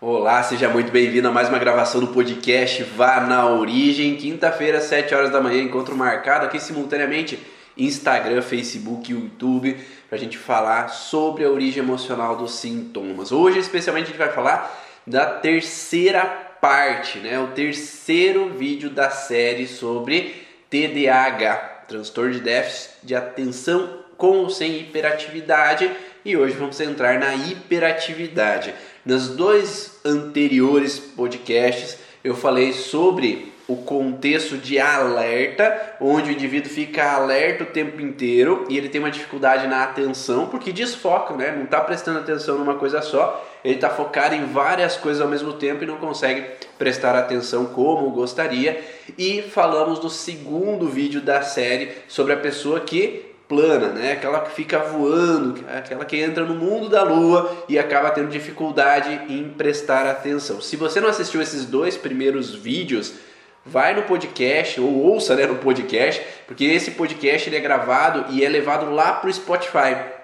Olá, seja muito bem-vindo a mais uma gravação do podcast Vá na Origem. Quinta-feira, 7 horas da manhã, encontro marcado aqui simultaneamente Instagram, Facebook, YouTube, para a gente falar sobre a origem emocional dos sintomas. Hoje, especialmente, a gente vai falar da terceira parte, né? O terceiro vídeo da série sobre TDAH, transtorno de déficit de atenção com ou sem hiperatividade, e hoje vamos entrar na hiperatividade. Nos dois anteriores podcasts eu falei sobre o contexto de alerta, onde o indivíduo fica alerta o tempo inteiro e ele tem uma dificuldade na atenção, porque desfoca, né? Não está prestando atenção numa coisa só, ele está focado em várias coisas ao mesmo tempo e não consegue prestar atenção como gostaria. E falamos do segundo vídeo da série sobre a pessoa que plana, né? Aquela que fica voando, aquela que entra no mundo da lua e acaba tendo dificuldade em prestar atenção. Se você não assistiu esses dois primeiros vídeos, vai no podcast ou ouça né, no podcast, porque esse podcast ele é gravado e é levado lá para o Spotify.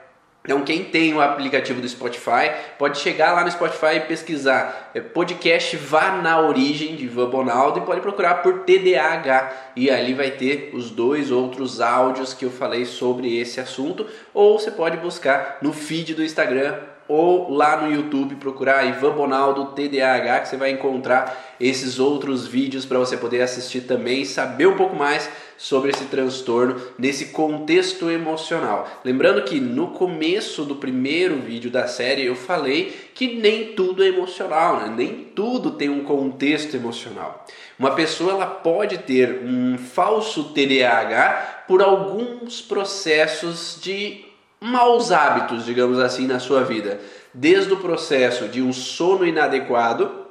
Então, quem tem o aplicativo do Spotify pode chegar lá no Spotify e pesquisar é, podcast Vá na Origem de Ivan Bonaldo e pode procurar por TDAH e ali vai ter os dois outros áudios que eu falei sobre esse assunto. Ou você pode buscar no feed do Instagram ou lá no YouTube procurar Ivan Bonaldo TDAH que você vai encontrar esses outros vídeos para você poder assistir também e saber um pouco mais sobre esse transtorno nesse contexto emocional. Lembrando que no começo do primeiro vídeo da série eu falei que nem tudo é emocional, né? nem tudo tem um contexto emocional. Uma pessoa ela pode ter um falso TDAH por alguns processos de maus hábitos, digamos assim, na sua vida. Desde o processo de um sono inadequado,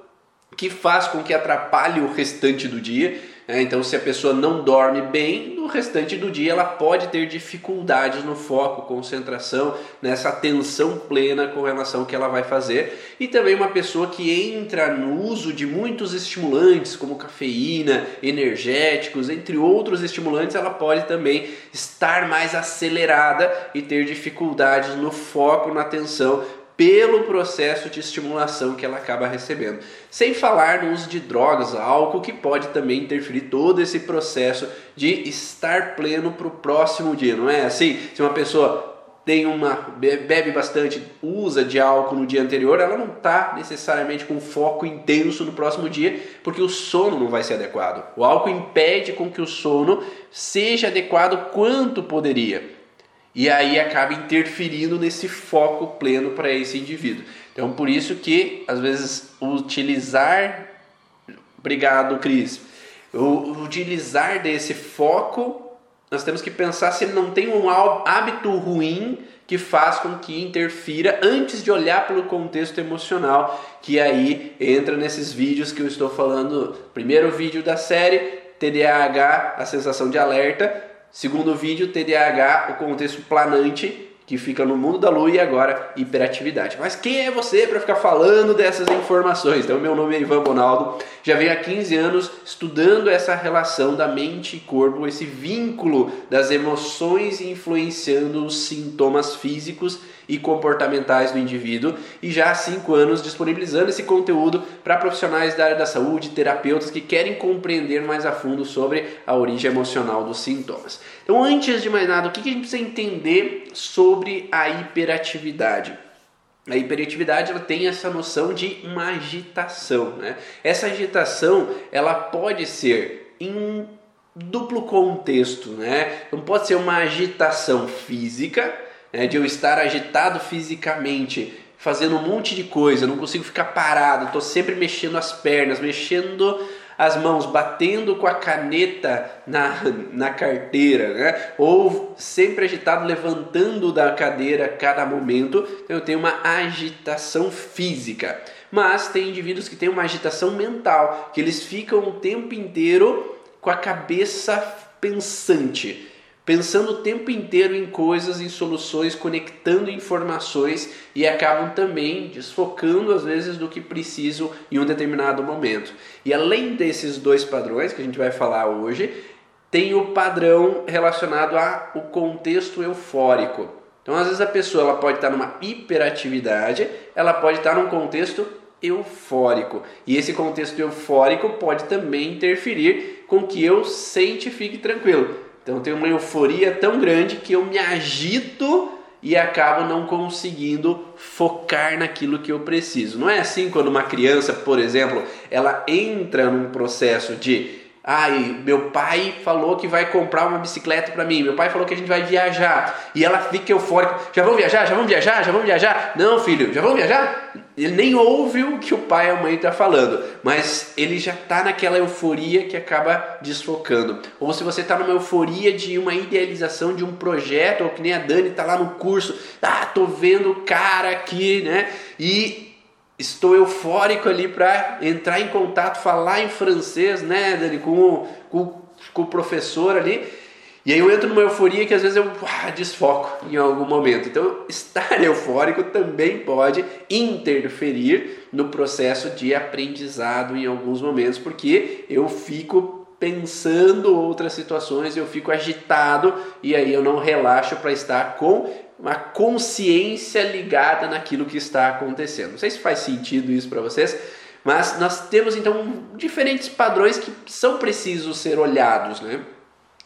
que faz com que atrapalhe o restante do dia, é, então, se a pessoa não dorme bem, no restante do dia ela pode ter dificuldades no foco, concentração, nessa atenção plena com relação ao que ela vai fazer. E também uma pessoa que entra no uso de muitos estimulantes, como cafeína, energéticos, entre outros estimulantes, ela pode também estar mais acelerada e ter dificuldades no foco, na atenção, pelo processo de estimulação que ela acaba recebendo. Sem falar no uso de drogas, álcool, que pode também interferir todo esse processo de estar pleno para o próximo dia, não é assim? Se uma pessoa tem uma bebe bastante, usa de álcool no dia anterior, ela não está necessariamente com foco intenso no próximo dia, porque o sono não vai ser adequado. O álcool impede com que o sono seja adequado quanto poderia e aí acaba interferindo nesse foco pleno para esse indivíduo. Então, por isso que às vezes utilizar, obrigado, Cris, utilizar desse foco, nós temos que pensar se ele não tem um hábito ruim que faz com que interfira antes de olhar pelo contexto emocional, que aí entra nesses vídeos que eu estou falando. Primeiro vídeo da série, TDAH, a sensação de alerta, Segundo vídeo, TDAH, o contexto planante que fica no mundo da lua e agora hiperatividade. Mas quem é você para ficar falando dessas informações? Então, meu nome é Ivan Bonaldo, já venho há 15 anos estudando essa relação da mente e corpo, esse vínculo das emoções influenciando os sintomas físicos e comportamentais do indivíduo e já há cinco anos disponibilizando esse conteúdo para profissionais da área da saúde, terapeutas que querem compreender mais a fundo sobre a origem emocional dos sintomas. Então, antes de mais nada, o que a gente precisa entender sobre a hiperatividade? A hiperatividade ela tem essa noção de uma agitação, né? Essa agitação ela pode ser em duplo contexto, né? Então pode ser uma agitação física, né, de eu estar agitado fisicamente, fazendo um monte de coisa, não consigo ficar parado, estou sempre mexendo as pernas, mexendo as mãos, batendo com a caneta na, na carteira, né? ou sempre agitado, levantando da cadeira a cada momento, então eu tenho uma agitação física. Mas tem indivíduos que têm uma agitação mental, que eles ficam o tempo inteiro com a cabeça pensante pensando o tempo inteiro em coisas, em soluções, conectando informações e acabam também desfocando às vezes do que precisam em um determinado momento. E além desses dois padrões que a gente vai falar hoje, tem o padrão relacionado ao contexto eufórico. Então, às vezes a pessoa ela pode estar numa hiperatividade, ela pode estar num contexto eufórico. E esse contexto eufórico pode também interferir com que eu sente e fique tranquilo. Então tenho uma euforia tão grande que eu me agito e acabo não conseguindo focar naquilo que eu preciso. Não é assim quando uma criança, por exemplo, ela entra num processo de Ai, meu pai falou que vai comprar uma bicicleta para mim. Meu pai falou que a gente vai viajar. E ela fica eufórica. Já vamos viajar? Já vamos viajar? Já vamos viajar? Não, filho, já vamos viajar? Ele nem ouve o que o pai e a mãe tá falando, mas ele já tá naquela euforia que acaba desfocando. Ou se você tá numa euforia de uma idealização de um projeto, ou que nem a Dani tá lá no curso, ah, tô vendo o cara aqui, né? E estou eufórico ali para entrar em contato, falar em francês, né, Dani, com, com, com o professor ali. E aí eu entro numa euforia que às vezes eu ah, desfoco em algum momento. Então, estar eufórico também pode interferir no processo de aprendizado em alguns momentos, porque eu fico pensando outras situações, eu fico agitado e aí eu não relaxo para estar com uma consciência ligada naquilo que está acontecendo. Não sei se faz sentido isso para vocês, mas nós temos então diferentes padrões que são precisos ser olhados, né?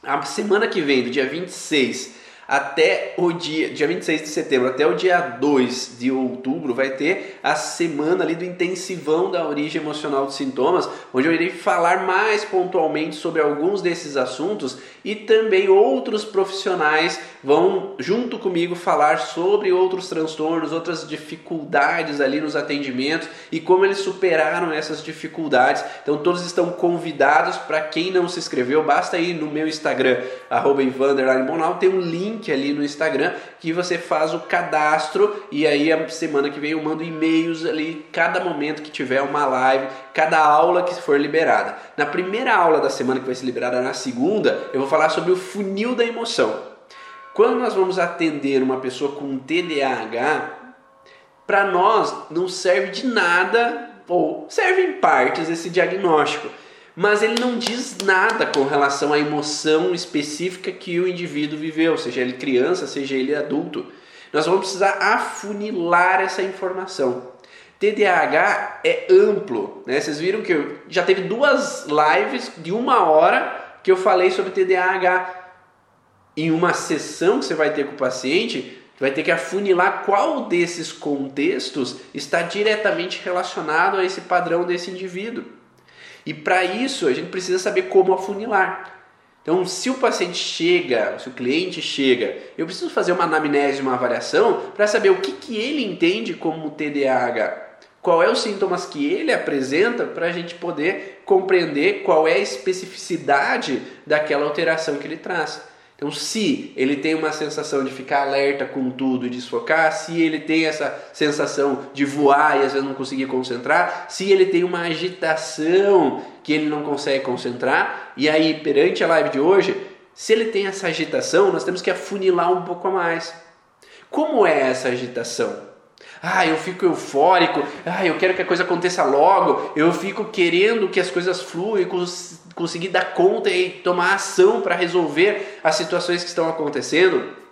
A semana que vem, do dia 26 até o dia, dia 26 de setembro até o dia 2 de outubro vai ter a semana ali do intensivão da origem emocional dos sintomas, onde eu irei falar mais pontualmente sobre alguns desses assuntos e também outros profissionais vão junto comigo falar sobre outros transtornos, outras dificuldades ali nos atendimentos e como eles superaram essas dificuldades. Então todos estão convidados para quem não se inscreveu, basta ir no meu Instagram @ivander_monal, tem um link link ali no Instagram que você faz o cadastro e aí a semana que vem eu mando e-mails ali cada momento que tiver uma live, cada aula que for liberada. Na primeira aula da semana que vai ser liberada na segunda, eu vou falar sobre o funil da emoção. Quando nós vamos atender uma pessoa com TDAH, para nós não serve de nada ou serve em partes esse diagnóstico mas ele não diz nada com relação à emoção específica que o indivíduo viveu, seja ele criança, seja ele adulto. Nós vamos precisar afunilar essa informação. TDAH é amplo, né? Vocês viram que eu já teve duas lives de uma hora que eu falei sobre TDAH. Em uma sessão que você vai ter com o paciente, vai ter que afunilar qual desses contextos está diretamente relacionado a esse padrão desse indivíduo. E para isso a gente precisa saber como afunilar. Então, se o paciente chega, se o cliente chega, eu preciso fazer uma anamnese, uma avaliação para saber o que, que ele entende como TDAH. Qual é os sintomas que ele apresenta para a gente poder compreender qual é a especificidade daquela alteração que ele traz. Então, se ele tem uma sensação de ficar alerta com tudo e desfocar, se ele tem essa sensação de voar e às vezes não conseguir concentrar, se ele tem uma agitação que ele não consegue concentrar, e aí perante a live de hoje, se ele tem essa agitação, nós temos que afunilar um pouco a mais. Como é essa agitação? Ah, eu fico eufórico, ah, eu quero que a coisa aconteça logo, eu fico querendo que as coisas fluam, conseguir dar conta e tomar ação para resolver as situações que estão acontecendo.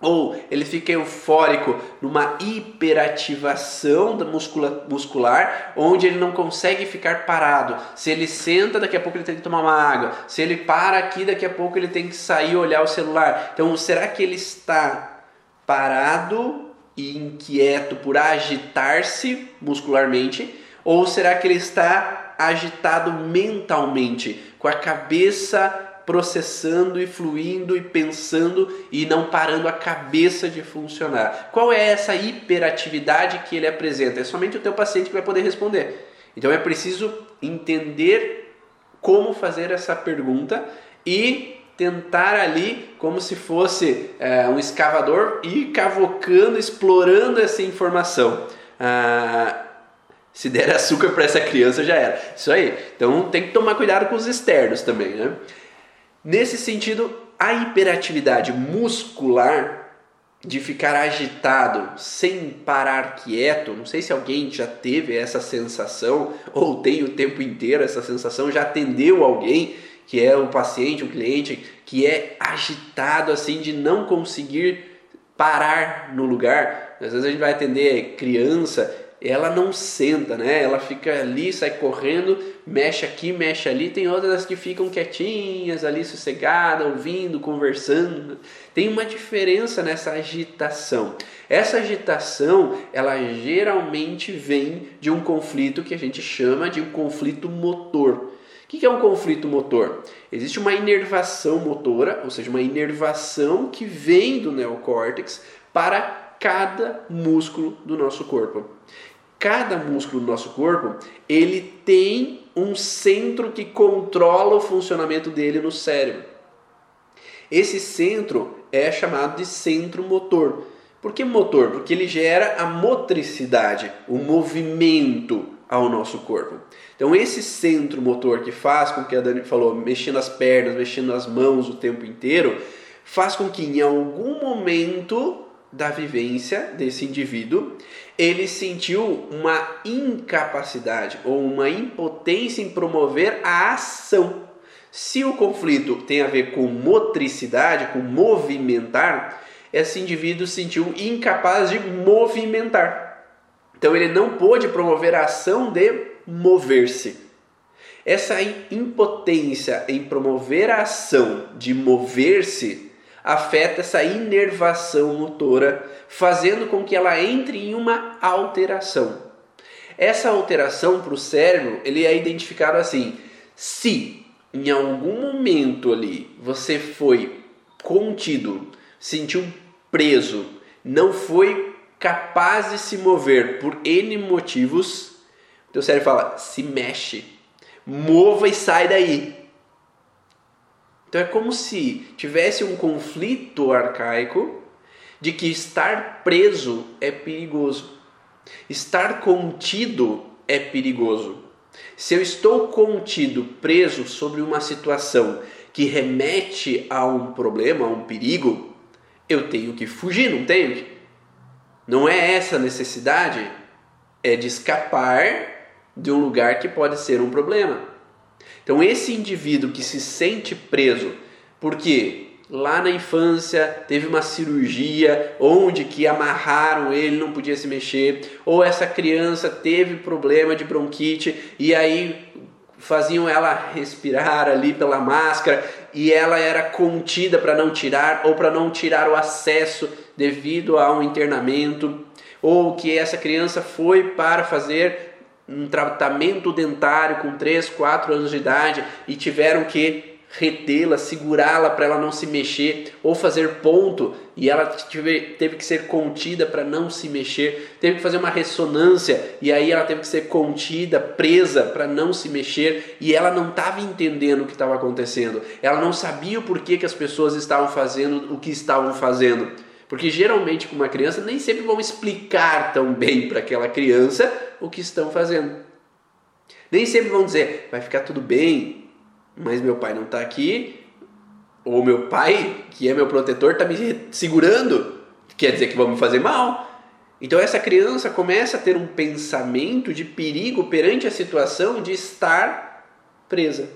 Ou ele fica eufórico numa hiperativação da muscula, muscular, onde ele não consegue ficar parado. Se ele senta, daqui a pouco ele tem que tomar uma água. Se ele para aqui, daqui a pouco ele tem que sair e olhar o celular. Então, será que ele está parado e inquieto por agitar-se muscularmente? Ou será que ele está agitado mentalmente, com a cabeça processando e fluindo e pensando e não parando a cabeça de funcionar? Qual é essa hiperatividade que ele apresenta? É somente o teu paciente que vai poder responder. Então é preciso entender como fazer essa pergunta e tentar ali, como se fosse é, um escavador, ir cavocando, explorando essa informação. Ah, se der açúcar para essa criança já era. Isso aí. Então tem que tomar cuidado com os externos também, né? Nesse sentido, a hiperatividade muscular de ficar agitado sem parar quieto, não sei se alguém já teve essa sensação ou tem o tempo inteiro essa sensação, já atendeu alguém que é o paciente, o cliente, que é agitado assim de não conseguir parar no lugar. Às vezes a gente vai atender criança ela não senta, né? Ela fica ali, sai correndo, mexe aqui, mexe ali. Tem outras que ficam quietinhas ali, sossegadas, ouvindo, conversando. Tem uma diferença nessa agitação. Essa agitação, ela geralmente vem de um conflito que a gente chama de um conflito motor. O que é um conflito motor? Existe uma inervação motora, ou seja, uma inervação que vem do neocórtex para cada músculo do nosso corpo cada músculo do nosso corpo, ele tem um centro que controla o funcionamento dele no cérebro. Esse centro é chamado de centro motor. Por que motor? Porque ele gera a motricidade, o movimento ao nosso corpo. Então esse centro motor que faz com que a Dani falou, mexendo as pernas, mexendo as mãos o tempo inteiro, faz com que em algum momento da vivência desse indivíduo, ele sentiu uma incapacidade ou uma impotência em promover a ação. Se o conflito tem a ver com motricidade, com movimentar, esse indivíduo se sentiu incapaz de movimentar. Então ele não pôde promover a ação de mover-se. Essa impotência em promover a ação de mover-se afeta essa inervação motora, fazendo com que ela entre em uma alteração. Essa alteração para o cérebro ele é identificado assim: se em algum momento ali você foi contido, sentiu preso, não foi capaz de se mover por N motivos, teu cérebro fala: se mexe, mova e sai daí. Então é como se tivesse um conflito arcaico de que estar preso é perigoso. Estar contido é perigoso. Se eu estou contido, preso sobre uma situação que remete a um problema, a um perigo, eu tenho que fugir, não tenho? Não é essa necessidade? É de escapar de um lugar que pode ser um problema. Então, esse indivíduo que se sente preso, porque lá na infância teve uma cirurgia onde que amarraram ele, não podia se mexer, ou essa criança teve problema de bronquite e aí faziam ela respirar ali pela máscara e ela era contida para não tirar ou para não tirar o acesso devido a um internamento, ou que essa criança foi para fazer um tratamento dentário com 3, 4 anos de idade e tiveram que retê-la, segurá-la para ela não se mexer ou fazer ponto e ela tive, teve que ser contida para não se mexer, teve que fazer uma ressonância e aí ela teve que ser contida, presa para não se mexer e ela não estava entendendo o que estava acontecendo, ela não sabia o porquê que as pessoas estavam fazendo o que estavam fazendo. Porque geralmente com uma criança nem sempre vão explicar tão bem para aquela criança o que estão fazendo. Nem sempre vão dizer, vai ficar tudo bem, mas meu pai não está aqui, ou meu pai, que é meu protetor, está me segurando, quer dizer que vão me fazer mal. Então essa criança começa a ter um pensamento de perigo perante a situação de estar presa,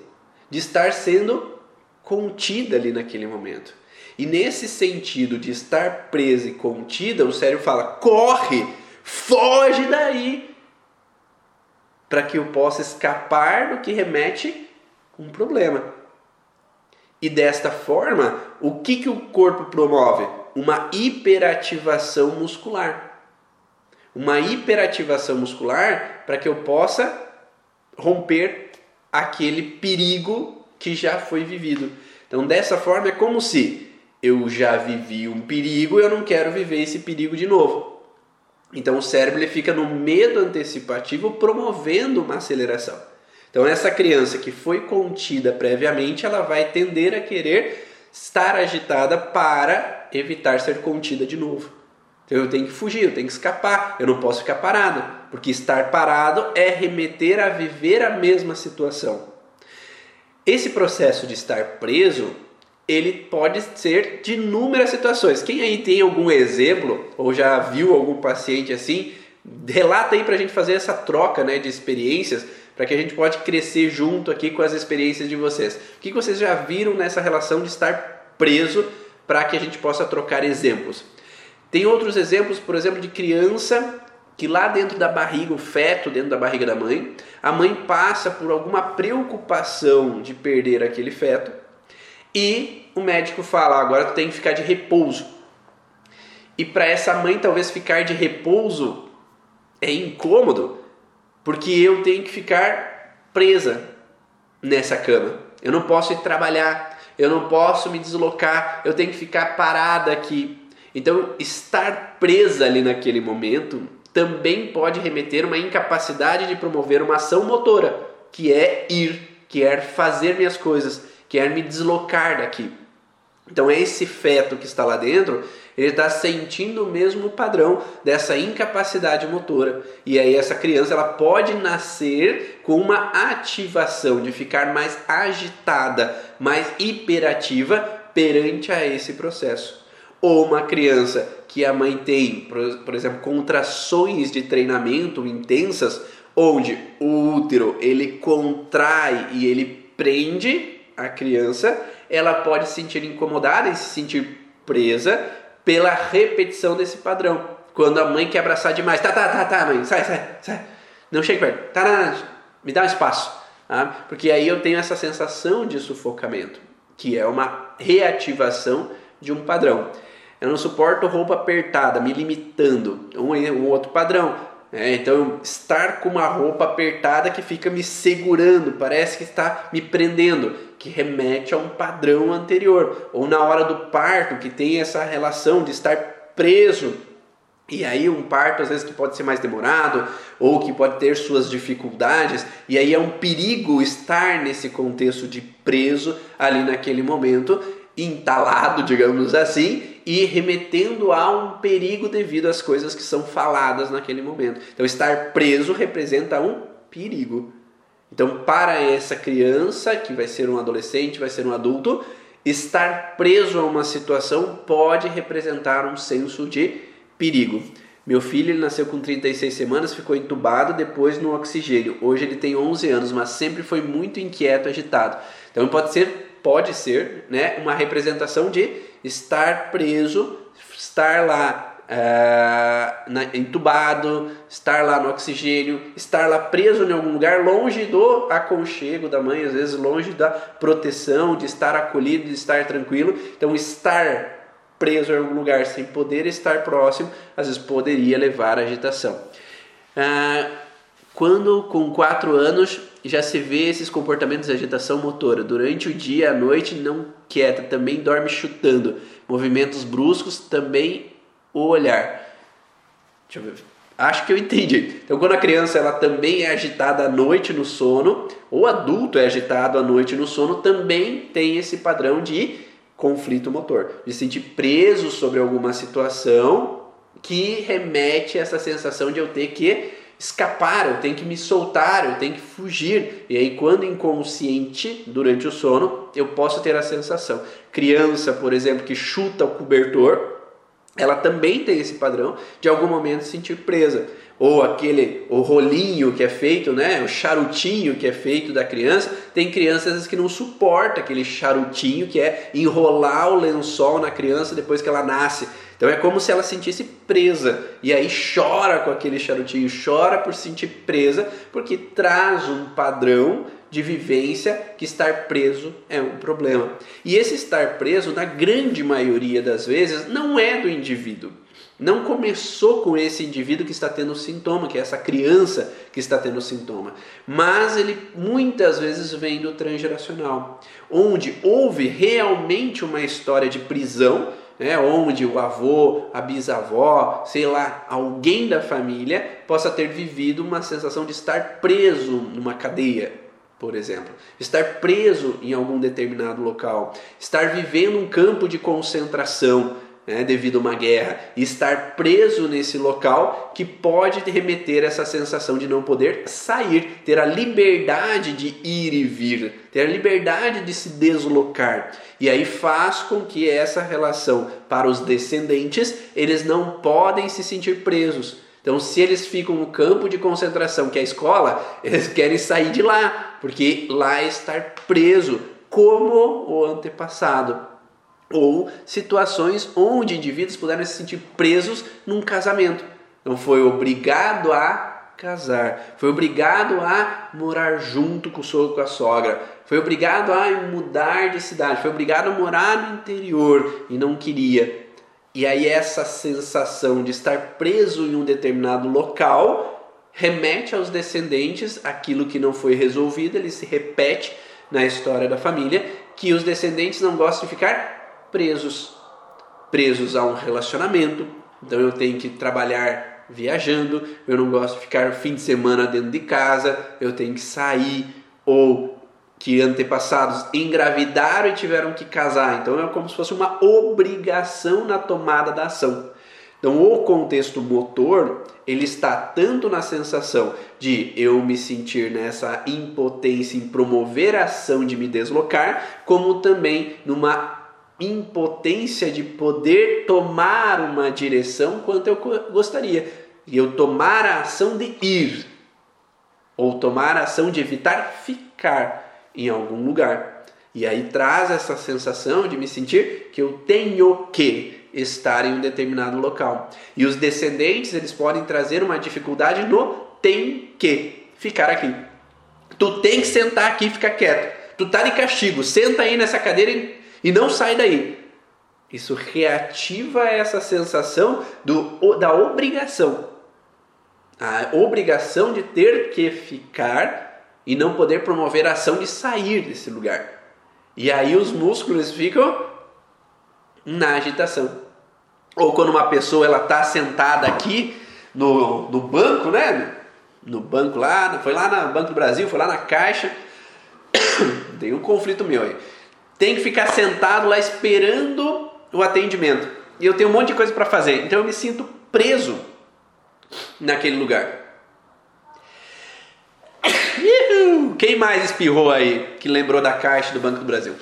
de estar sendo contida ali naquele momento. E nesse sentido de estar presa e contida, o cérebro fala: corre, foge daí, para que eu possa escapar do que remete um problema. E desta forma, o que, que o corpo promove? Uma hiperativação muscular. Uma hiperativação muscular para que eu possa romper aquele perigo que já foi vivido. Então, dessa forma, é como se eu já vivi um perigo, eu não quero viver esse perigo de novo. Então o cérebro ele fica no medo antecipativo promovendo uma aceleração. Então essa criança que foi contida previamente, ela vai tender a querer estar agitada para evitar ser contida de novo. Então eu tenho que fugir, eu tenho que escapar, eu não posso ficar parado, porque estar parado é remeter a viver a mesma situação. Esse processo de estar preso ele pode ser de inúmeras situações. Quem aí tem algum exemplo ou já viu algum paciente assim, relata aí para a gente fazer essa troca né, de experiências para que a gente pode crescer junto aqui com as experiências de vocês. O que vocês já viram nessa relação de estar preso para que a gente possa trocar exemplos? Tem outros exemplos, por exemplo, de criança que lá dentro da barriga, o feto dentro da barriga da mãe, a mãe passa por alguma preocupação de perder aquele feto e o médico fala: agora tu tem que ficar de repouso. E para essa mãe talvez ficar de repouso é incômodo, porque eu tenho que ficar presa nessa cama. Eu não posso ir trabalhar, eu não posso me deslocar, eu tenho que ficar parada aqui. Então, estar presa ali naquele momento também pode remeter uma incapacidade de promover uma ação motora, que é ir, que é fazer minhas coisas, que é me deslocar daqui. Então, esse feto que está lá dentro, ele está sentindo o mesmo padrão dessa incapacidade motora. E aí essa criança ela pode nascer com uma ativação de ficar mais agitada, mais hiperativa perante a esse processo. Ou uma criança que a mãe tem, por exemplo, contrações de treinamento intensas, onde o útero ele contrai e ele prende a criança, ela pode se sentir incomodada e se sentir presa pela repetição desse padrão. Quando a mãe quer abraçar demais, tá, tá, tá, tá, mãe, sai, sai, sai, não chega perto, tá, tá, tá, me dá um espaço, tá? porque aí eu tenho essa sensação de sufocamento, que é uma reativação de um padrão. Eu não suporto roupa apertada, me limitando, um, um outro padrão. É, então, estar com uma roupa apertada que fica me segurando, parece que está me prendendo, que remete a um padrão anterior. Ou na hora do parto, que tem essa relação de estar preso. E aí, um parto às vezes que pode ser mais demorado, ou que pode ter suas dificuldades, e aí é um perigo estar nesse contexto de preso ali naquele momento, entalado, digamos assim, e remetendo a um perigo devido às coisas que são faladas naquele momento. Então, estar preso representa um perigo. Então, para essa criança, que vai ser um adolescente, vai ser um adulto, estar preso a uma situação pode representar um senso de perigo. Meu filho ele nasceu com 36 semanas, ficou entubado, depois no oxigênio. Hoje ele tem 11 anos, mas sempre foi muito inquieto, agitado. Então pode ser, pode ser, né, uma representação de estar preso, estar lá uh, na, entubado, estar lá no oxigênio, estar lá preso em algum lugar, longe do aconchego da mãe, às vezes longe da proteção, de estar acolhido, de estar tranquilo. Então, estar preso em algum lugar sem poder estar próximo, às vezes poderia levar à agitação. Uh, quando com 4 anos já se vê esses comportamentos de agitação motora. Durante o dia, à noite, não quieta, também dorme chutando. Movimentos bruscos, também o olhar. Deixa eu ver. Acho que eu entendi. Então, quando a criança ela também é agitada à noite no sono, ou adulto é agitado à noite no sono, também tem esse padrão de conflito motor, de sentir preso sobre alguma situação que remete a essa sensação de eu ter que escapar, eu tenho que me soltar, eu tenho que fugir. E aí, quando inconsciente, durante o sono, eu posso ter a sensação. Criança, por exemplo, que chuta o cobertor, ela também tem esse padrão de algum momento se sentir presa. Ou aquele o rolinho que é feito, né, o charutinho que é feito da criança, tem crianças que não suporta aquele charutinho que é enrolar o lençol na criança depois que ela nasce. Então é como se ela sentisse presa e aí chora com aquele charutinho, chora por sentir presa, porque traz um padrão de vivência que estar preso é um problema. E esse estar preso, na grande maioria das vezes, não é do indivíduo. Não começou com esse indivíduo que está tendo sintoma, que é essa criança que está tendo sintoma, mas ele muitas vezes vem do transgeracional, onde houve realmente uma história de prisão, né, onde o avô, a bisavó, sei lá, alguém da família possa ter vivido uma sensação de estar preso numa cadeia, por exemplo, estar preso em algum determinado local, estar vivendo um campo de concentração né, devido a uma guerra, e estar preso nesse local que pode remeter essa sensação de não poder sair, ter a liberdade de ir e vir, ter a liberdade de se deslocar. E aí faz com que essa relação para os descendentes, eles não podem se sentir presos então, se eles ficam no campo de concentração, que é a escola, eles querem sair de lá, porque lá é estar preso, como o antepassado. Ou situações onde indivíduos puderam se sentir presos num casamento. Não foi obrigado a casar. Foi obrigado a morar junto com o sogro com a sogra. Foi obrigado a mudar de cidade. Foi obrigado a morar no interior e não queria. E aí essa sensação de estar preso em um determinado local remete aos descendentes aquilo que não foi resolvido, ele se repete na história da família, que os descendentes não gostam de ficar presos, presos a um relacionamento. Então eu tenho que trabalhar viajando, eu não gosto de ficar fim de semana dentro de casa, eu tenho que sair ou que antepassados engravidaram e tiveram que casar. Então é como se fosse uma obrigação na tomada da ação. Então o contexto motor ele está tanto na sensação de eu me sentir nessa impotência em promover a ação de me deslocar, como também numa impotência de poder tomar uma direção quanto eu gostaria. E eu tomar a ação de ir, ou tomar a ação de evitar ficar em algum lugar. E aí traz essa sensação de me sentir que eu tenho que estar em um determinado local. E os descendentes, eles podem trazer uma dificuldade no tem que ficar aqui. Tu tem que sentar aqui e ficar quieto. Tu tá de castigo, senta aí nessa cadeira e não sai daí. Isso reativa essa sensação do, da obrigação. A obrigação de ter que ficar e não poder promover a ação de sair desse lugar. E aí os músculos ficam na agitação. Ou quando uma pessoa ela está sentada aqui no, no banco, né? No banco lá, foi lá no Banco do Brasil, foi lá na caixa. Tem um conflito meu aí. Tem que ficar sentado lá esperando o atendimento. E eu tenho um monte de coisa para fazer. Então eu me sinto preso naquele lugar. Quem mais espirrou aí que lembrou da caixa do Banco do Brasil?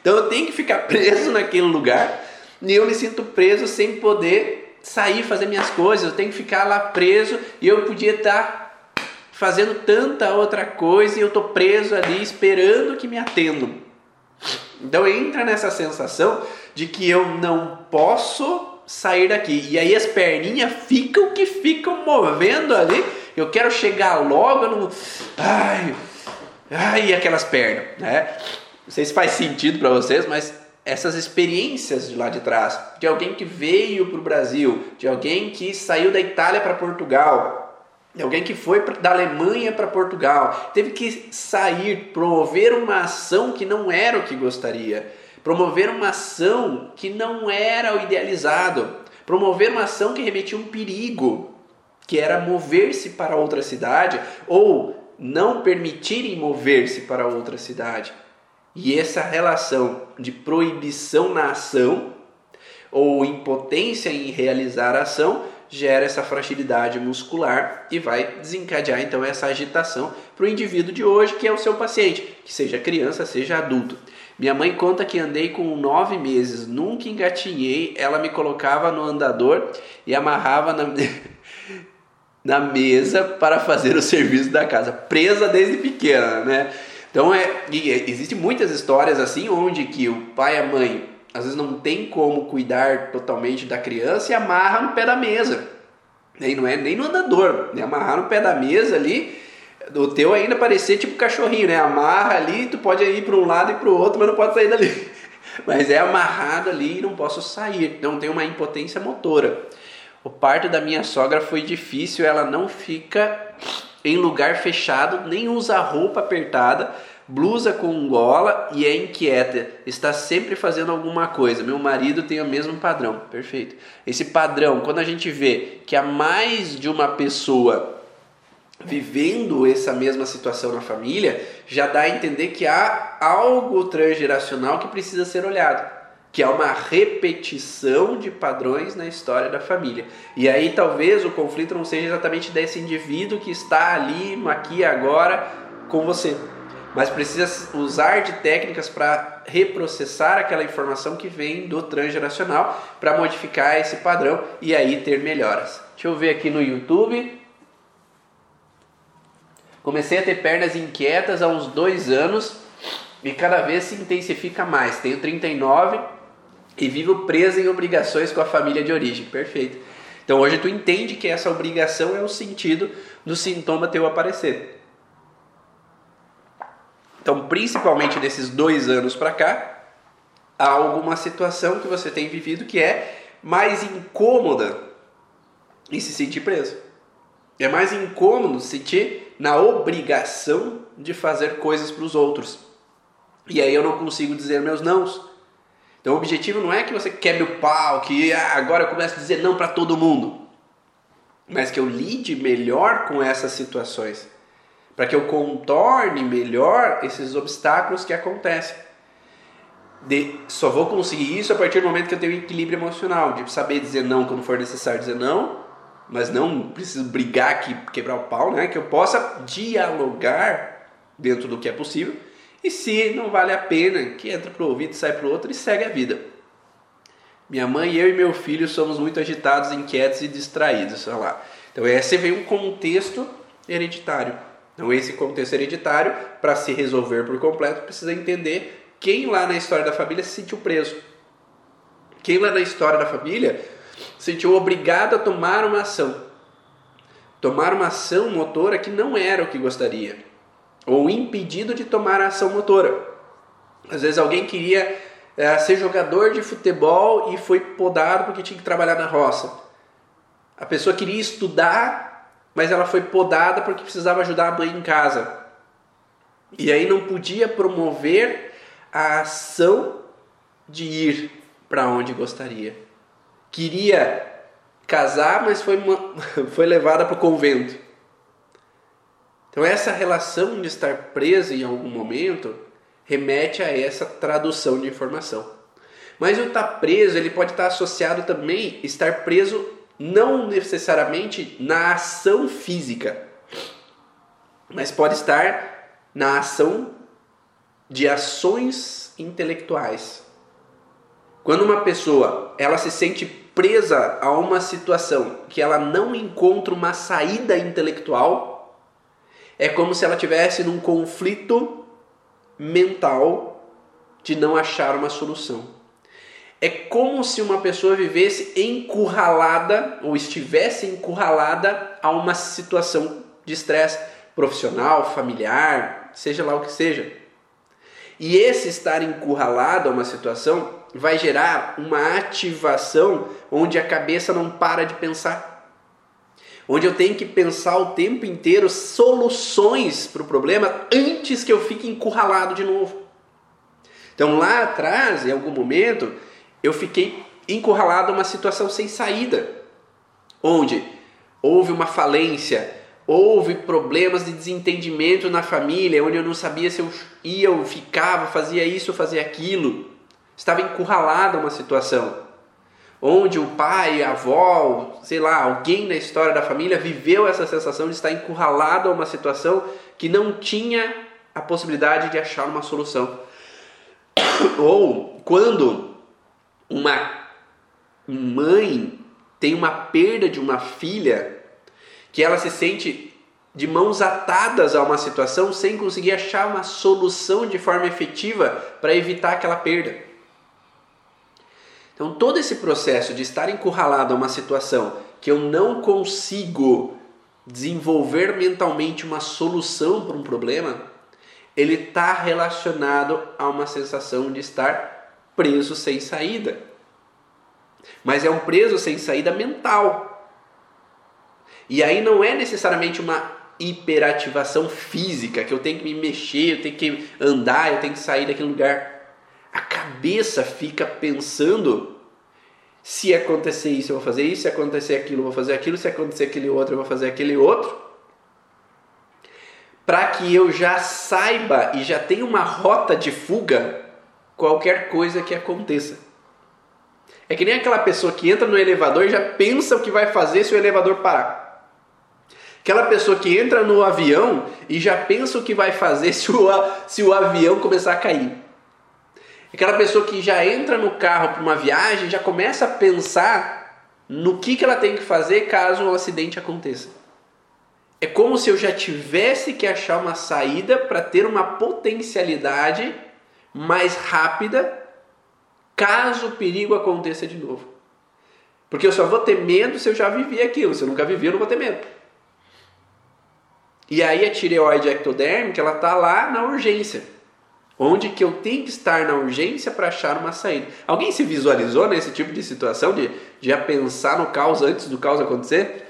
Então eu tenho que ficar preso naquele lugar e eu me sinto preso sem poder sair fazer minhas coisas, eu tenho que ficar lá preso e eu podia estar fazendo tanta outra coisa e eu estou preso ali esperando que me atendam. Então entra nessa sensação de que eu não posso sair daqui. E aí as perninhas ficam que ficam movendo ali. Eu quero chegar logo no. Ai, ai, aquelas pernas, né? Não sei se faz sentido para vocês, mas essas experiências de lá de trás, de alguém que veio para o Brasil, de alguém que saiu da Itália para Portugal, alguém que foi da Alemanha para Portugal, teve que sair, promover uma ação que não era o que gostaria, promover uma ação que não era o idealizado, promover uma ação que remetia um perigo, que era mover-se para outra cidade ou não permitirem mover-se para outra cidade. E essa relação de proibição na ação ou impotência em realizar a ação gera essa fragilidade muscular e vai desencadear então essa agitação para o indivíduo de hoje, que é o seu paciente, que seja criança, seja adulto. Minha mãe conta que andei com nove meses, nunca engatinhei, ela me colocava no andador e amarrava na, na mesa para fazer o serviço da casa, presa desde pequena, né? Então é, existem muitas histórias assim onde que o pai e a mãe às vezes não tem como cuidar totalmente da criança e amarra no pé da mesa. Nem não é nem no andador, né? Amarrar no pé da mesa ali, o teu ainda parecer tipo cachorrinho, né? Amarra ali, tu pode ir para um lado e para o outro, mas não pode sair dali. Mas é amarrado ali e não posso sair. Não tem uma impotência motora. O parto da minha sogra foi difícil, ela não fica em lugar fechado, nem usa roupa apertada, blusa com gola e é inquieta, está sempre fazendo alguma coisa. Meu marido tem o mesmo padrão, perfeito. Esse padrão, quando a gente vê que há mais de uma pessoa vivendo essa mesma situação na família, já dá a entender que há algo transgeracional que precisa ser olhado que é uma repetição de padrões na história da família. E aí talvez o conflito não seja exatamente desse indivíduo que está ali, aqui agora com você, mas precisa usar de técnicas para reprocessar aquela informação que vem do transgeracional para modificar esse padrão e aí ter melhoras. Deixa eu ver aqui no YouTube. Comecei a ter pernas inquietas há uns dois anos e cada vez se intensifica mais. Tenho 39 e vivo preso em obrigações com a família de origem. Perfeito. Então hoje tu entende que essa obrigação é o sentido do sintoma teu aparecer. Então, principalmente desses dois anos para cá, há alguma situação que você tem vivido que é mais incômoda em se sentir preso. É mais incômodo se sentir na obrigação de fazer coisas para os outros. E aí eu não consigo dizer meus nãos. Então o objetivo não é que você quebre o pau, que ah, agora eu começo a dizer não para todo mundo. Mas que eu lide melhor com essas situações para que eu contorne melhor esses obstáculos que acontecem. De, só vou conseguir isso a partir do momento que eu tenho equilíbrio emocional, de saber dizer não quando for necessário dizer não, mas não preciso brigar aqui, quebrar o pau, né? Que eu possa dialogar dentro do que é possível. E se não vale a pena, que entra para o ouvido, sai para o outro e segue a vida. Minha mãe, eu e meu filho somos muito agitados, inquietos e distraídos, sei lá. Então esse vem um contexto hereditário. Então, esse contexto hereditário, para se resolver por completo, precisa entender quem lá na história da família se sentiu preso. Quem lá na história da família se sentiu obrigado a tomar uma ação. Tomar uma ação motora que não era o que gostaria. Ou impedido de tomar a ação motora. Às vezes alguém queria é, ser jogador de futebol e foi podado porque tinha que trabalhar na roça. A pessoa queria estudar mas ela foi podada porque precisava ajudar a mãe em casa. E aí não podia promover a ação de ir para onde gostaria. Queria casar, mas foi, uma, foi levada para o convento. Então essa relação de estar presa em algum momento remete a essa tradução de informação. Mas o estar preso, ele pode estar associado também estar preso não necessariamente na ação física, mas pode estar na ação de ações intelectuais. Quando uma pessoa ela se sente presa a uma situação que ela não encontra uma saída intelectual, é como se ela tivesse num conflito mental de não achar uma solução. É como se uma pessoa vivesse encurralada ou estivesse encurralada a uma situação de estresse profissional, familiar, seja lá o que seja. E esse estar encurralado a uma situação vai gerar uma ativação onde a cabeça não para de pensar. Onde eu tenho que pensar o tempo inteiro soluções para o problema antes que eu fique encurralado de novo. Então lá atrás, em algum momento, eu fiquei encurralado a uma situação sem saída, onde houve uma falência, houve problemas de desentendimento na família, onde eu não sabia se eu ia ou ficava, fazia isso fazia aquilo. Estava encurralado a uma situação onde o pai, a avó, sei lá, alguém na história da família viveu essa sensação de estar encurralado a uma situação que não tinha a possibilidade de achar uma solução. Ou quando uma mãe tem uma perda de uma filha que ela se sente de mãos atadas a uma situação sem conseguir achar uma solução de forma efetiva para evitar aquela perda. Então, todo esse processo de estar encurralado a uma situação que eu não consigo desenvolver mentalmente uma solução para um problema, ele está relacionado a uma sensação de estar preso sem saída. Mas é um preso sem saída mental. E aí não é necessariamente uma hiperativação física, que eu tenho que me mexer, eu tenho que andar, eu tenho que sair daquele lugar. A cabeça fica pensando: se acontecer isso, eu vou fazer isso, se acontecer aquilo, eu vou fazer aquilo, se acontecer aquele outro, eu vou fazer aquele outro. Para que eu já saiba e já tenha uma rota de fuga qualquer coisa que aconteça. É que nem aquela pessoa que entra no elevador e já pensa o que vai fazer se o elevador parar. Aquela pessoa que entra no avião e já pensa o que vai fazer se o, se o avião começar a cair. Aquela pessoa que já entra no carro para uma viagem já começa a pensar no que, que ela tem que fazer caso um acidente aconteça. É como se eu já tivesse que achar uma saída para ter uma potencialidade mais rápida caso o perigo aconteça de novo. Porque eu só vou ter medo se eu já vivi aquilo. Se eu nunca vivi, eu não vou ter medo. E aí a tireoide ectodérmica, ela tá lá na urgência. Onde que eu tenho que estar na urgência para achar uma saída. Alguém se visualizou nesse tipo de situação de, já pensar no caos antes do caos acontecer?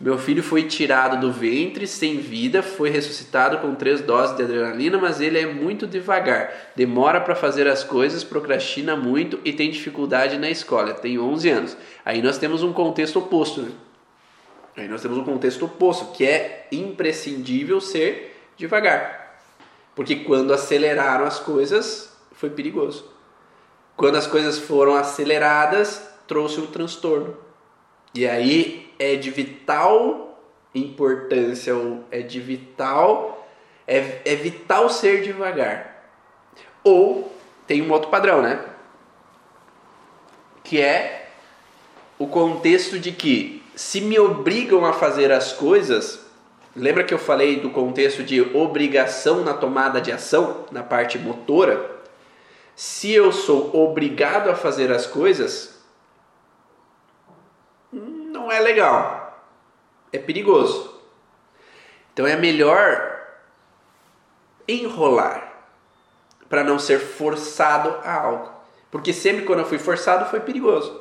Meu filho foi tirado do ventre sem vida, foi ressuscitado com três doses de adrenalina, mas ele é muito devagar, demora para fazer as coisas, procrastina muito e tem dificuldade na escola. Tem 11 anos. Aí nós temos um contexto oposto, né? Aí nós temos um contexto oposto, que é imprescindível ser devagar. Porque quando aceleraram as coisas, foi perigoso. Quando as coisas foram aceleradas, trouxe um transtorno. E aí é de vital importância, é de vital, é, é vital ser devagar. Ou tem um outro padrão, né? Que é o contexto de que se me obrigam a fazer as coisas, lembra que eu falei do contexto de obrigação na tomada de ação, na parte motora? Se eu sou obrigado a fazer as coisas, não é legal. É perigoso. Então é melhor enrolar para não ser forçado a algo. Porque sempre quando eu fui forçado foi perigoso.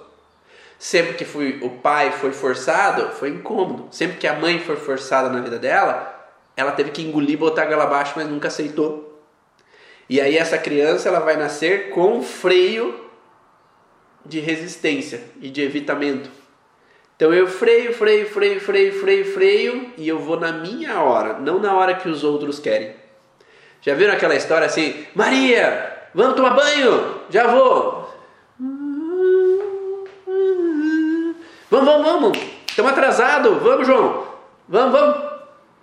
Sempre que fui, o pai foi forçado, foi incômodo. Sempre que a mãe foi forçada na vida dela, ela teve que engolir, botar a goela abaixo, mas nunca aceitou. E aí essa criança ela vai nascer com freio de resistência e de evitamento. Então eu freio, freio, freio, freio, freio, freio e eu vou na minha hora, não na hora que os outros querem. Já viram aquela história assim? Maria, vamos tomar banho? Já vou. Vamos, vamos, vamos. Estamos atrasados. Vamos, João. Vamos, vamos.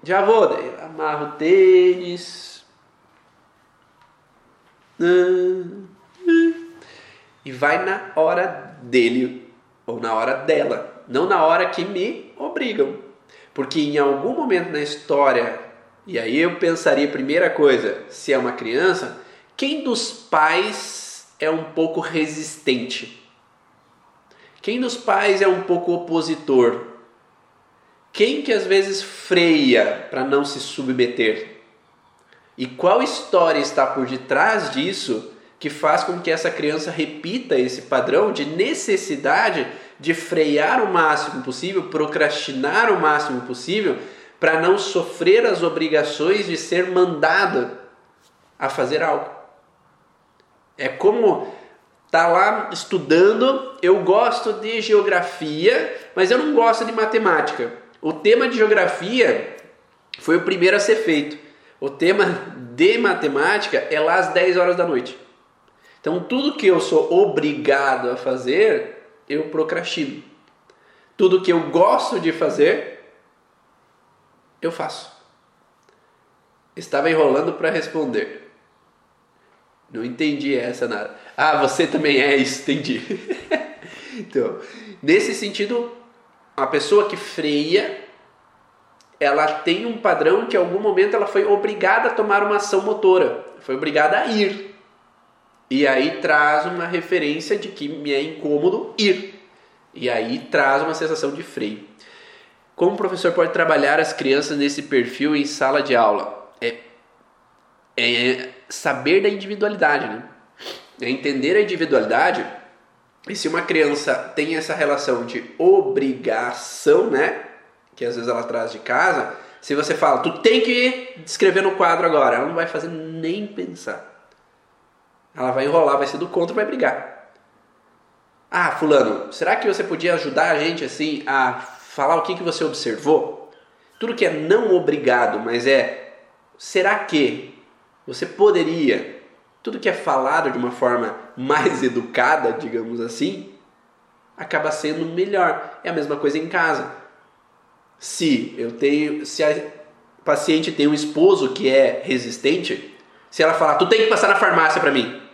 Já vou. Daí amarro o tênis. E vai na hora dele ou na hora dela não na hora que me obrigam. Porque em algum momento na história, e aí eu pensaria, primeira coisa, se é uma criança, quem dos pais é um pouco resistente? Quem dos pais é um pouco opositor? Quem que às vezes freia para não se submeter? E qual história está por detrás disso que faz com que essa criança repita esse padrão de necessidade de frear o máximo possível, procrastinar o máximo possível, para não sofrer as obrigações de ser mandada a fazer algo. É como tá lá estudando, eu gosto de geografia, mas eu não gosto de matemática. O tema de geografia foi o primeiro a ser feito. O tema de matemática é lá às 10 horas da noite. Então, tudo que eu sou obrigado a fazer, eu procrastino. Tudo que eu gosto de fazer, eu faço. Estava enrolando para responder. Não entendi essa nada. Ah, você também é isso, entendi. então, nesse sentido, a pessoa que freia, ela tem um padrão que em algum momento ela foi obrigada a tomar uma ação motora, foi obrigada a ir. E aí traz uma referência de que me é incômodo ir. E aí traz uma sensação de freio. Como o professor pode trabalhar as crianças nesse perfil em sala de aula? É, é saber da individualidade, né? É entender a individualidade. E se uma criança tem essa relação de obrigação, né? Que às vezes ela traz de casa, se você fala, tu tem que escrever no quadro agora, ela não vai fazer nem pensar. Ela vai enrolar, vai ser do contra, vai brigar. Ah, fulano, será que você podia ajudar a gente assim a falar o que, que você observou? Tudo que é não obrigado, mas é será que você poderia? Tudo que é falado de uma forma mais educada, digamos assim, acaba sendo melhor. É a mesma coisa em casa. Se eu tenho, se a paciente tem um esposo que é resistente, se ela falar, tu tem que passar na farmácia para mim,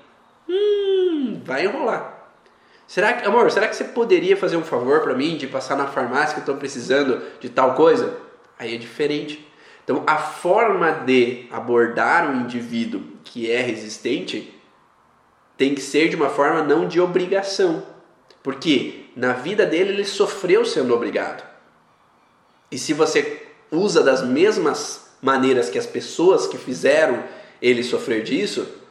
vai enrolar. Será que, amor, será que você poderia fazer um favor para mim de passar na farmácia que eu estou precisando de tal coisa? Aí é diferente. Então, a forma de abordar um indivíduo que é resistente tem que ser de uma forma não de obrigação. Porque na vida dele ele sofreu sendo obrigado. E se você usa das mesmas maneiras que as pessoas que fizeram ele sofrer disso,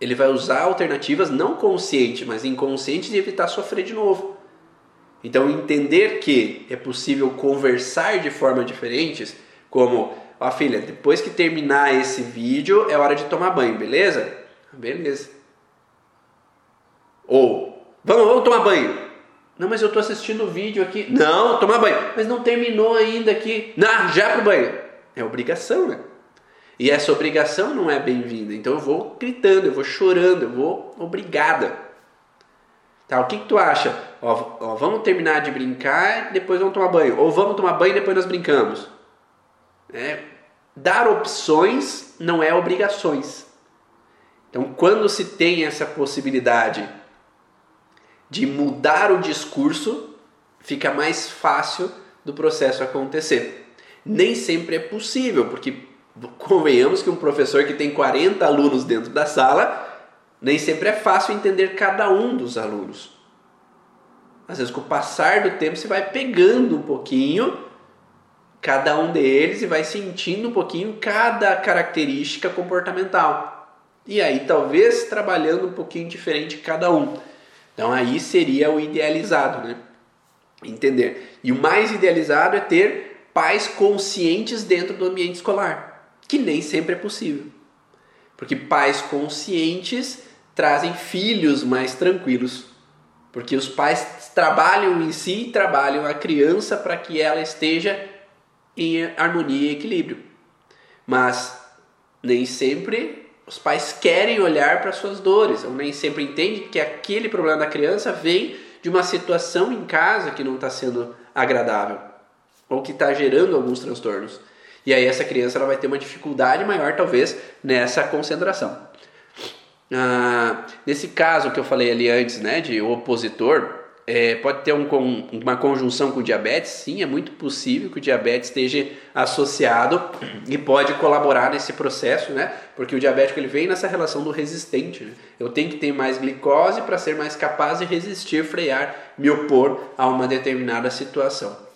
ele vai usar alternativas não conscientes, mas inconscientes de evitar sofrer de novo. Então, entender que é possível conversar de forma diferentes, como, ó filha, depois que terminar esse vídeo é hora de tomar banho, beleza? Beleza. Ou, vamos, vamos tomar banho. Não, mas eu estou assistindo o vídeo aqui. Não, tomar banho. Mas não terminou ainda aqui. Não, já pro banho. É obrigação, né? E essa obrigação não é bem-vinda. Então eu vou gritando, eu vou chorando, eu vou obrigada. Tá, o que, que tu acha? Ó, ó, vamos terminar de brincar, depois vamos tomar banho. Ou vamos tomar banho e depois nós brincamos. É, dar opções não é obrigações. Então, quando se tem essa possibilidade de mudar o discurso, fica mais fácil do processo acontecer. Nem sempre é possível, porque convenhamos que um professor que tem 40 alunos dentro da sala, nem sempre é fácil entender cada um dos alunos. Às vezes, com o passar do tempo, você vai pegando um pouquinho cada um deles e vai sentindo um pouquinho cada característica comportamental. E aí, talvez trabalhando um pouquinho diferente cada um. Então, aí seria o idealizado, né? Entender. E o mais idealizado é ter pais conscientes dentro do ambiente escolar, que nem sempre é possível. Porque pais conscientes trazem filhos mais tranquilos. Porque os pais trabalham em si e trabalham a criança para que ela esteja em harmonia e equilíbrio. Mas nem sempre os pais querem olhar para suas dores, ou nem sempre entendem que aquele problema da criança vem de uma situação em casa que não está sendo agradável, ou que está gerando alguns transtornos. E aí essa criança ela vai ter uma dificuldade maior, talvez, nessa concentração. Ah, nesse caso que eu falei ali antes, né, de opositor, é, pode ter um, uma conjunção com diabetes? Sim, é muito possível que o diabetes esteja associado e pode colaborar nesse processo, né? Porque o diabético ele vem nessa relação do resistente. Né? Eu tenho que ter mais glicose para ser mais capaz de resistir, frear, me opor a uma determinada situação.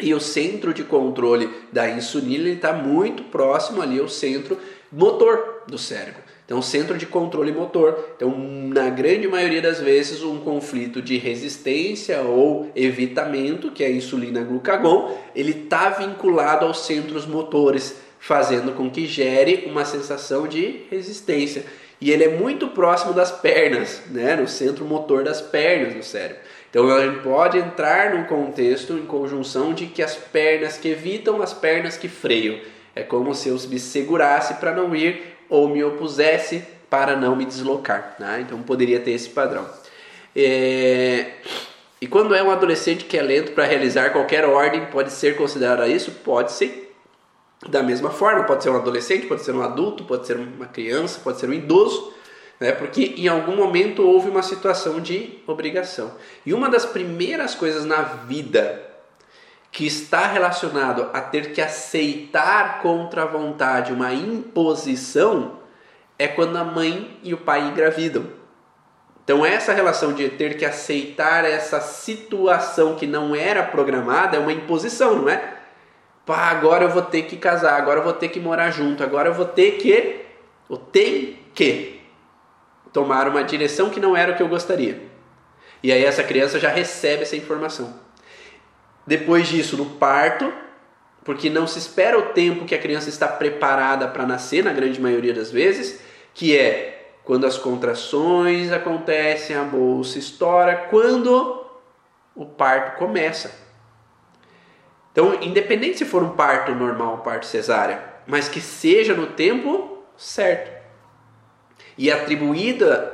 E o centro de controle da insulina está muito próximo ali ao centro motor do cérebro. Então, centro de controle motor. Então, na grande maioria das vezes, um conflito de resistência ou evitamento, que é a insulina glucagon, ele está vinculado aos centros motores, fazendo com que gere uma sensação de resistência. E ele é muito próximo das pernas, né? no centro motor das pernas do cérebro. Então a gente pode entrar num contexto em conjunção de que as pernas que evitam, as pernas que freiam. É como se eu me segurasse para não ir ou me opusesse para não me deslocar. Né? Então poderia ter esse padrão. É... E quando é um adolescente que é lento para realizar qualquer ordem, pode ser considerado isso? Pode ser. Da mesma forma, pode ser um adolescente, pode ser um adulto, pode ser uma criança, pode ser um idoso, né? porque em algum momento houve uma situação de obrigação. E uma das primeiras coisas na vida que está relacionado a ter que aceitar contra a vontade uma imposição é quando a mãe e o pai engravidam. Então essa relação de ter que aceitar essa situação que não era programada é uma imposição, não é? Pá, agora eu vou ter que casar, agora eu vou ter que morar junto, agora eu vou ter que, eu tenho que tomar uma direção que não era o que eu gostaria. E aí essa criança já recebe essa informação. Depois disso, no parto, porque não se espera o tempo que a criança está preparada para nascer, na grande maioria das vezes, que é quando as contrações acontecem, a bolsa estoura, quando o parto começa. Então, independente se for um parto normal, parto cesárea, mas que seja no tempo certo. E atribuída